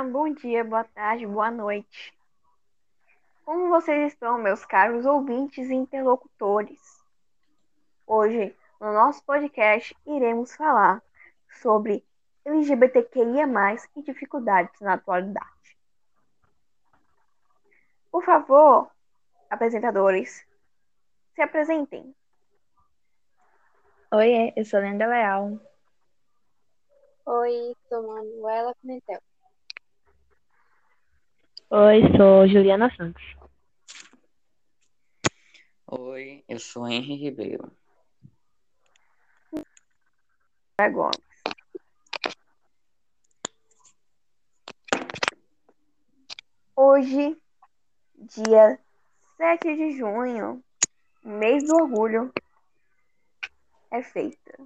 Olá, bom dia, boa tarde, boa noite. Como vocês estão, meus caros ouvintes e interlocutores? Hoje, no nosso podcast, iremos falar sobre LGBTQIA+, e dificuldades na atualidade. Por favor, apresentadores, se apresentem. Oi, eu sou Lenda Leal. Oi, sou Manuela Pimentel. Oi, sou Juliana Santos. Oi, eu sou Henry Ribeiro. Gomes. Hoje, dia 7 de junho, mês do orgulho, é feita.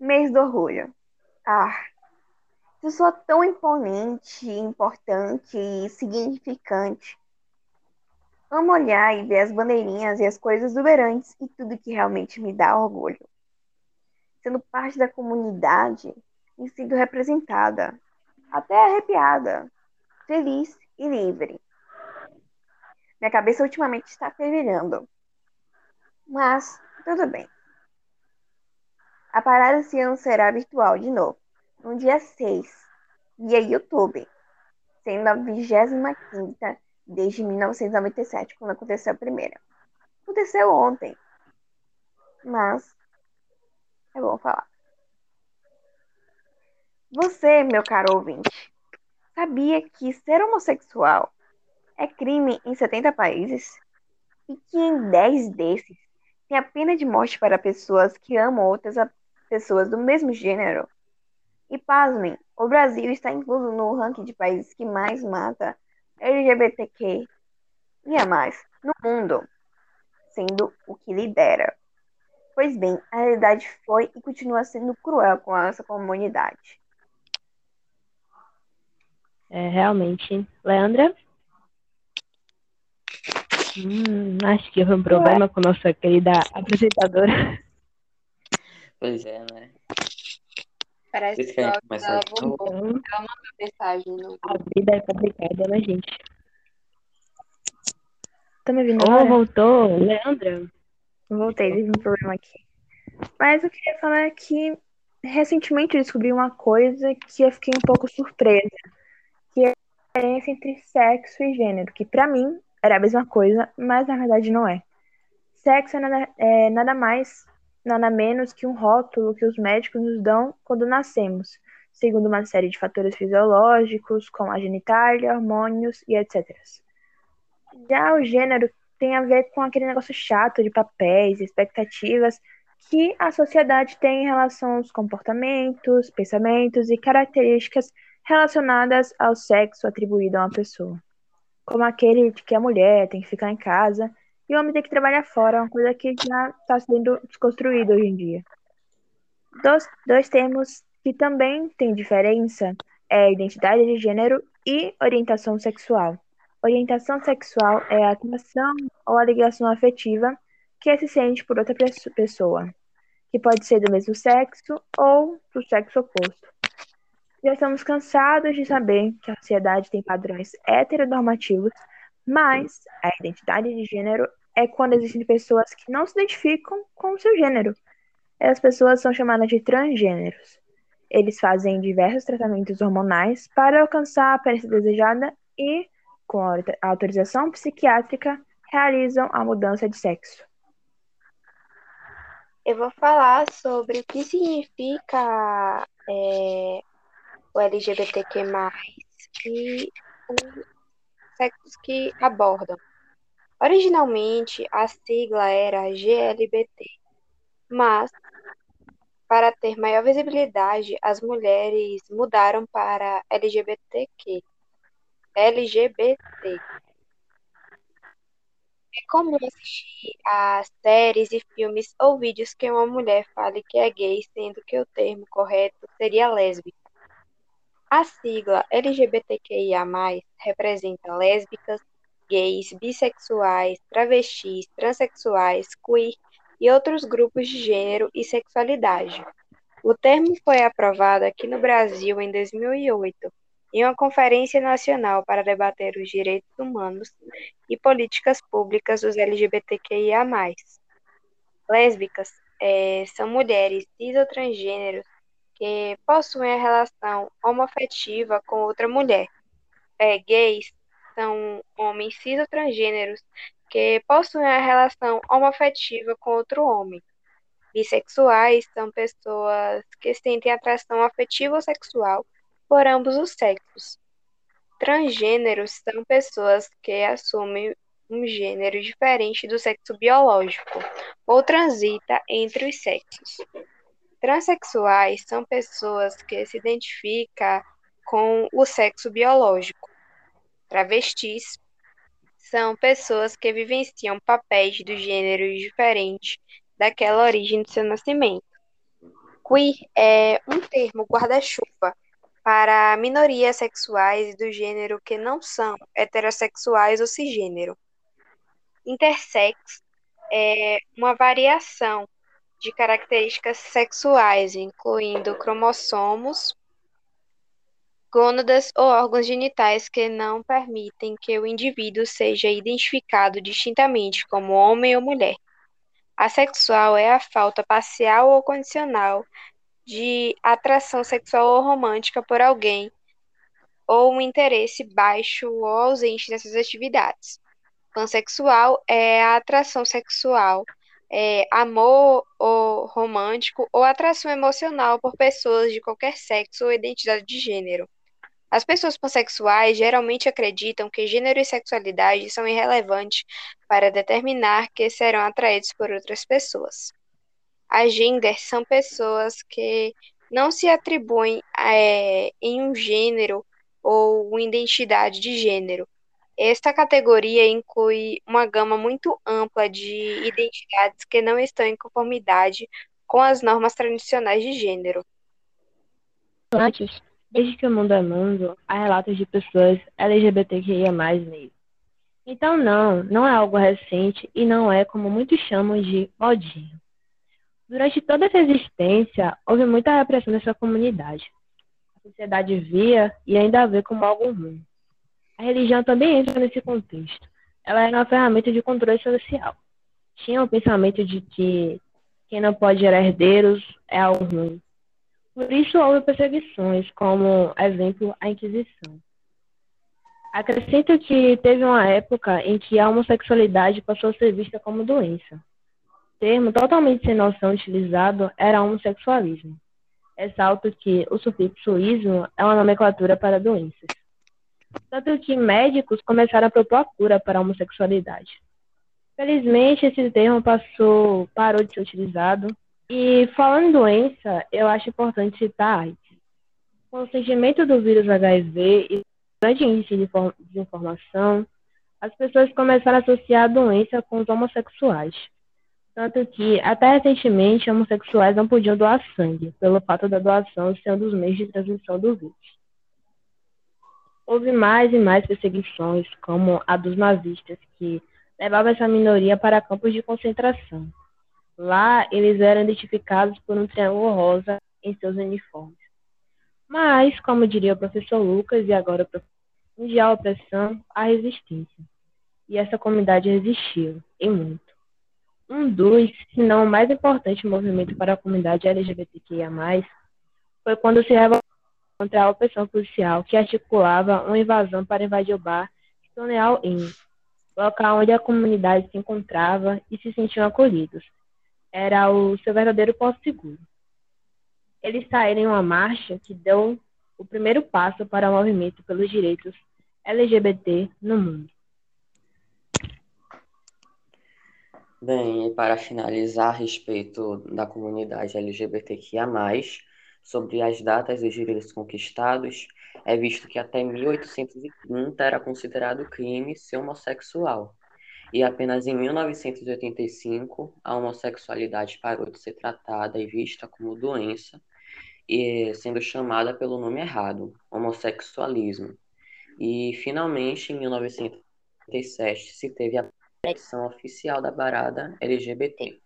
Mês do orgulho. Ah, sou tão imponente, importante e significante. Amo olhar e ver as bandeirinhas e as coisas exuberantes e tudo que realmente me dá orgulho. Sendo parte da comunidade e sendo representada, até arrepiada, feliz e livre. Minha cabeça ultimamente está fervilhando. Mas, tudo bem. A parada esse ano será virtual de novo, no dia 6, via YouTube, sendo a 25 desde 1997, quando aconteceu a primeira. Aconteceu ontem, mas é bom falar. Você, meu caro ouvinte, sabia que ser homossexual é crime em 70 países? E que em 10 desses tem a pena de morte para pessoas que amam outras pessoas do mesmo gênero? E pasmem, o Brasil está incluso no ranking de países que mais mata LGBTQ e a mais no mundo, sendo o que lidera. Pois bem, a realidade foi e continua sendo cruel com essa comunidade. É, realmente. Leandra? Hum, acho que houve um problema com nossa querida apresentadora. Pois é, né? Parece que que a ela, voltou. Ela mandou mensagem no A vida é complicada, né, gente? Tá me ouvindo Oh, agora? voltou. Leandra? Voltei, teve um problema aqui. Mas eu queria falar que recentemente eu descobri uma coisa que eu fiquei um pouco surpresa, que é a diferença entre sexo e gênero, que pra mim era a mesma coisa, mas na verdade não é. Sexo é nada, é nada mais, nada menos que um rótulo que os médicos nos dão quando nascemos, segundo uma série de fatores fisiológicos, como a genitália, hormônios e etc. Já o gênero tem a ver com aquele negócio chato de papéis, expectativas que a sociedade tem em relação aos comportamentos, pensamentos e características relacionadas ao sexo atribuído a uma pessoa. Como aquele de que a mulher tem que ficar em casa e o homem tem que trabalhar fora, uma coisa que já está sendo desconstruída hoje em dia. Dois, dois termos que também têm diferença é identidade de gênero e orientação sexual. Orientação sexual é a atração ou a ligação afetiva que se sente por outra pessoa, que pode ser do mesmo sexo ou do sexo oposto. Já estamos cansados de saber que a sociedade tem padrões heteronormativos, mas a identidade de gênero é quando existem pessoas que não se identificam com o seu gênero. Essas pessoas são chamadas de transgêneros. Eles fazem diversos tratamentos hormonais para alcançar a aparência desejada e, com autorização psiquiátrica, realizam a mudança de sexo. Eu vou falar sobre o que significa é, o LGBTQ+, e os sexos que abordam. Originalmente, a sigla era GLBT, mas, para ter maior visibilidade, as mulheres mudaram para LGBTQ. LGBT. É comum assistir a séries e filmes ou vídeos que uma mulher fale que é gay, sendo que o termo correto seria lésbica. A sigla LGBTQIA+, representa lésbicas, gays, bissexuais, travestis, transexuais, queer e outros grupos de gênero e sexualidade. O termo foi aprovado aqui no Brasil em 2008, em uma conferência nacional para debater os direitos humanos e políticas públicas dos LGBTQIA+. Lésbicas é, são mulheres cis ou transgêneros que possuem a relação homoafetiva com outra mulher. É, gays são homens cis ou transgêneros que possuem a relação homoafetiva com outro homem. Bissexuais são pessoas que sentem atração afetiva ou sexual por ambos os sexos. Transgêneros são pessoas que assumem um gênero diferente do sexo biológico ou transita entre os sexos. Transsexuais são pessoas que se identificam com o sexo biológico. Travestis são pessoas que vivenciam papéis do gênero diferentes daquela origem do seu nascimento. Queer é um termo guarda-chuva para minorias sexuais do gênero que não são heterossexuais ou cisgênero. Intersex é uma variação de características sexuais, incluindo cromossomos, gônadas ou órgãos genitais que não permitem que o indivíduo seja identificado distintamente como homem ou mulher. Assexual é a falta parcial ou condicional de atração sexual ou romântica por alguém, ou um interesse baixo ou ausente nessas atividades. Pansexual é a atração sexual, é, amor ou romântico ou atração emocional por pessoas de qualquer sexo ou identidade de gênero. As pessoas pansexuais geralmente acreditam que gênero e sexualidade são irrelevantes para determinar que serão atraídos por outras pessoas. As genders são pessoas que não se atribuem é, em um gênero ou uma identidade de gênero. Esta categoria inclui uma gama muito ampla de identidades que não estão em conformidade com as normas tradicionais de gênero. Antes, Desde que o mundo é mundo, há relatos de pessoas LGBTQIA+, nele. Então não, não é algo recente e não é como muitos chamam de modinha. Durante toda essa existência, houve muita repressão nessa comunidade. A sociedade via e ainda vê como algo ruim. A religião também entra nesse contexto. Ela era uma ferramenta de controle social. Tinha o pensamento de que quem não pode gerar herdeiros é algo ruim. Por isso houve perseguições, como exemplo a Inquisição. Acrescento que teve uma época em que a homossexualidade passou a ser vista como doença. O termo totalmente sem noção utilizado era homossexualismo. Ressalto que o sufixo ismo é uma nomenclatura para doenças. Tanto que médicos começaram a propor a cura para a homossexualidade. Felizmente, esse termo passou, parou de ser utilizado e falando em doença, eu acho importante citar. Com o surgimento do vírus HIV e grande índice de desinformação, as pessoas começaram a associar a doença com os homossexuais. Tanto que, até recentemente, homossexuais não podiam doar sangue, pelo fato da doação ser um dos meios de transmissão do vírus. Houve mais e mais perseguições, como a dos nazistas, que levavam essa minoria para campos de concentração. Lá, eles eram identificados por um triângulo rosa em seus uniformes. Mas, como diria o professor Lucas e agora o professor, onde há opressão, há resistência. E essa comunidade resistiu, e muito. Um dos, se não o mais importante movimento para a comunidade LGBTQIA+, foi quando se revoltou contra a opressão policial que articulava uma invasão para invadir o bar Stonewall Inn, local onde a comunidade se encontrava e se sentiam acolhidos, era o seu verdadeiro porto seguro. Eles saíram em uma marcha que deu o primeiro passo para o movimento pelos direitos LGBT no mundo. Bem, e para finalizar a respeito da comunidade LGBTQIA+, sobre as datas dos direitos conquistados, é visto que até 1830 era considerado crime ser homossexual, e apenas em 1985 a homossexualidade parou de ser tratada e vista como doença, e sendo chamada pelo nome errado, homossexualismo. E finalmente em 1987 se teve a proteção oficial da barada LGBT.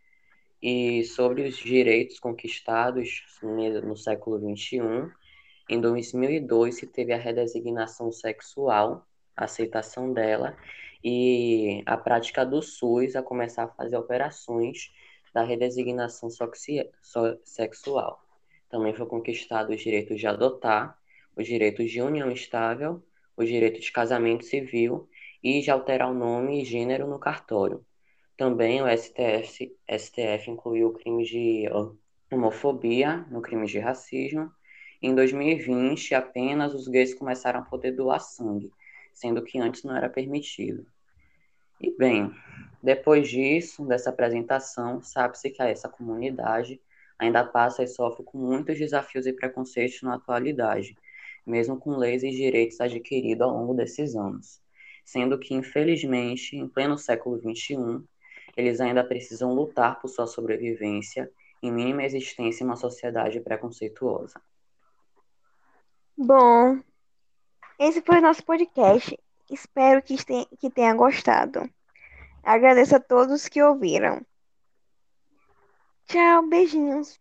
e sobre os direitos conquistados no século XXI. Em 2002 se teve a redesignação sexual, a aceitação dela, e a prática do SUS a começar a fazer operações da redesignação sexual. Também foi conquistado os direitos de adotar, os direitos de união estável, o direito de casamento civil e de alterar o nome e gênero no cartório. Também o STF, STF incluiu o crime de homofobia no crime de racismo. Em 2020, apenas os gays começaram a poder doar sangue, sendo que antes não era permitido. E bem, depois disso, dessa apresentação, sabe-se que essa comunidade ainda passa e sofre com muitos desafios e preconceitos na atualidade, mesmo com leis e direitos adquiridos ao longo desses anos, sendo que, infelizmente, em pleno século XXI, eles ainda precisam lutar por sua sobrevivência em mínima existência em uma sociedade preconceituosa. Bom, esse foi o nosso podcast. Espero que, que tenha gostado. Agradeço a todos que ouviram. Tchau, beijinhos.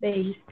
Beijo.